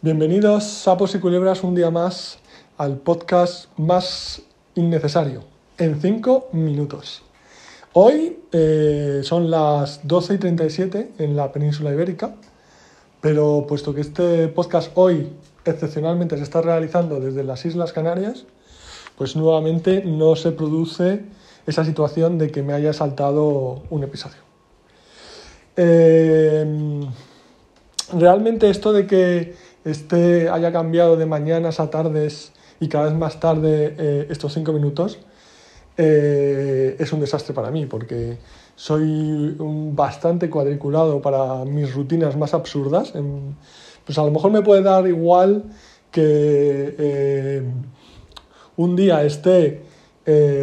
Bienvenidos, sapos y culebras, un día más al podcast más innecesario, en 5 minutos. Hoy eh, son las 12 y 37 en la península ibérica, pero puesto que este podcast hoy excepcionalmente se está realizando desde las Islas Canarias, pues nuevamente no se produce esa situación de que me haya saltado un episodio. Eh, realmente esto de que este haya cambiado de mañanas a tardes y cada vez más tarde eh, estos cinco minutos, eh, es un desastre para mí porque soy bastante cuadriculado para mis rutinas más absurdas. pues a lo mejor me puede dar igual que eh, un día esté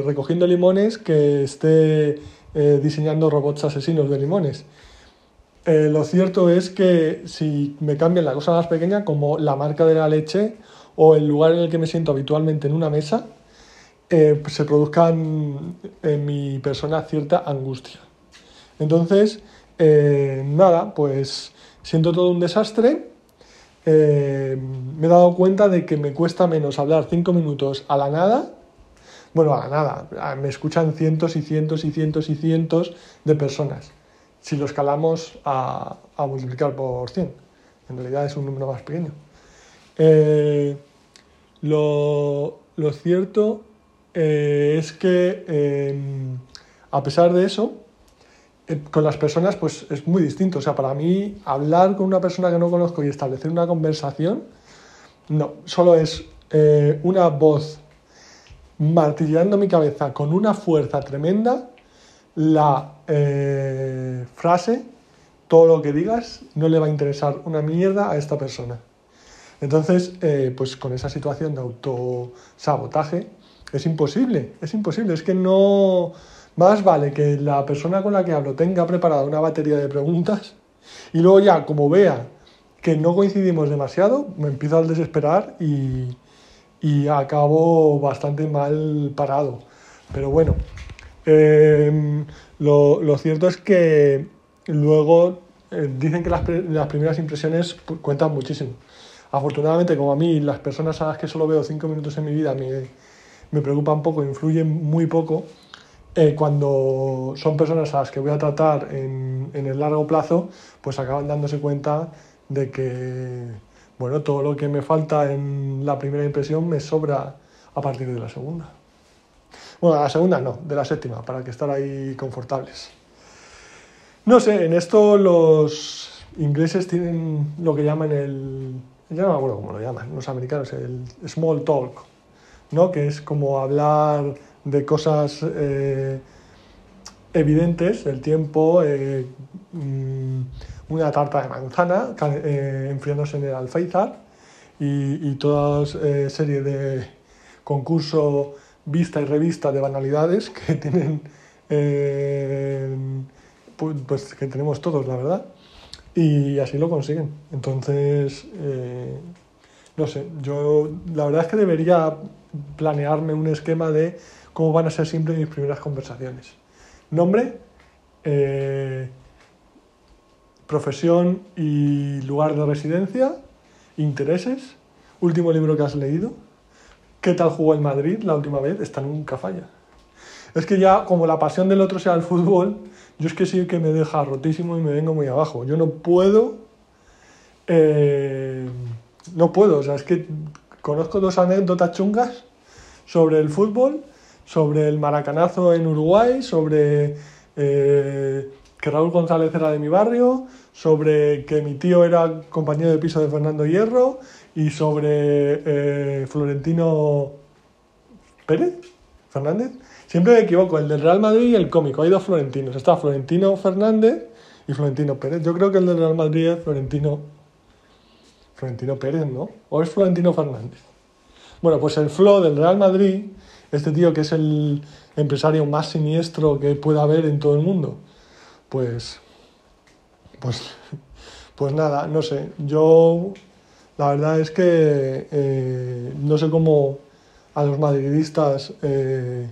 recogiendo limones que esté diseñando robots asesinos de limones. Eh, lo cierto es que si me cambian la cosa más pequeña, como la marca de la leche o el lugar en el que me siento habitualmente en una mesa, eh, se produzcan en mi persona cierta angustia. Entonces, eh, nada, pues siento todo un desastre. me he dado cuenta de que me cuesta menos hablar cinco minutos a la nada. Bueno, a la nada, me escuchan cientos y cientos y cientos y cientos de personas si lo escalamos a, multiplicar por 100. En realidad es un número más pequeño. Eh, lo, cierto eh, es que em, a pesar de eso, eh, con las personas pues es muy distinto. O sea, para mí hablar con una persona que no conozco y establecer una conversación, no, solo es una voz martillando mi cabeza con una fuerza tremenda la eh, frase, todo lo que digas, no le va a interesar una mierda a esta persona. Entonces, eh, pues con esa situación de autosabotaje, es imposible, es imposible, es que no... Más vale que la persona con la que hablo tenga preparada una batería de preguntas y luego ya, como vea que no coincidimos demasiado, me empiezo a desesperar y, y acabo bastante mal parado. Pero bueno, Em, lo, cierto es que luego eh, dicen que las, primeras impresiones cuentan muchísimo. Afortunadamente, como a mí, las personas a las que solo veo cinco minutos en mi vida me, me preocupan poco, influyen muy poco, eh, cuando son personas a las que voy a tratar en, en, el largo plazo, pues acaban dándose cuenta de que bueno, todo lo que me falta en la primera impresión me sobra a partir de la segunda. Bueno, la segunda no, de la séptima, para que estar ahí confortables. No sé, en esto los ingleses tienen lo que llaman el... Ya no me acuerdo cómo lo llaman, los americanos, el small talk, ¿no? Que es como hablar de cosas eh, evidentes, el tiempo, eh, mm, una tarta de manzana eh, enfriándose en el alféizar y, y toda serie de concursos vista y revista de banalidades que tienen eh, pues, que tenemos todos la verdad. Y así lo consiguen. Entonces eh, no sé yo la verdad es que debería planearme un esquema de cómo van a ser siempre mis primeras conversaciones. Nombre eh, profesión y lugar de residencia intereses último libro que has leído ¿Qué tal jugó el Madrid la última vez? Esta nunca falla. Es que ya, como la pasión del otro sea el fútbol, yo es que sí que me deja rotísimo y me vengo muy abajo. Yo no puedo. Eh, no puedo. O sea, es que conozco dos anécdotas chungas sobre el fútbol, sobre el maracanazo en Uruguay, sobre eh, que Raúl González era de mi barrio, sobre que mi tío era compañero de piso de Fernando Hierro y sobre eh, Florentino Pérez, Fernández. Siempre me equivoco, el del Real Madrid y el cómico. Hay dos Florentinos. Está Florentino Fernández y Florentino Pérez. Yo creo que el del Real Madrid es Florentino. Florentino Pérez, ¿no? ¿O es Florentino Fernández? Bueno, pues el Flo del Real Madrid, este tío que es el empresario más siniestro que pueda haber en todo el mundo, pues. Pues. Pues nada, no sé. Yo la verdad es que eh, no sé cómo a los madridistas eh,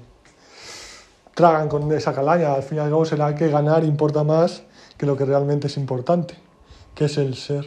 tragan con esa calaña. Al fin y al cabo será que ganar importa más que lo que realmente es importante, que es el ser.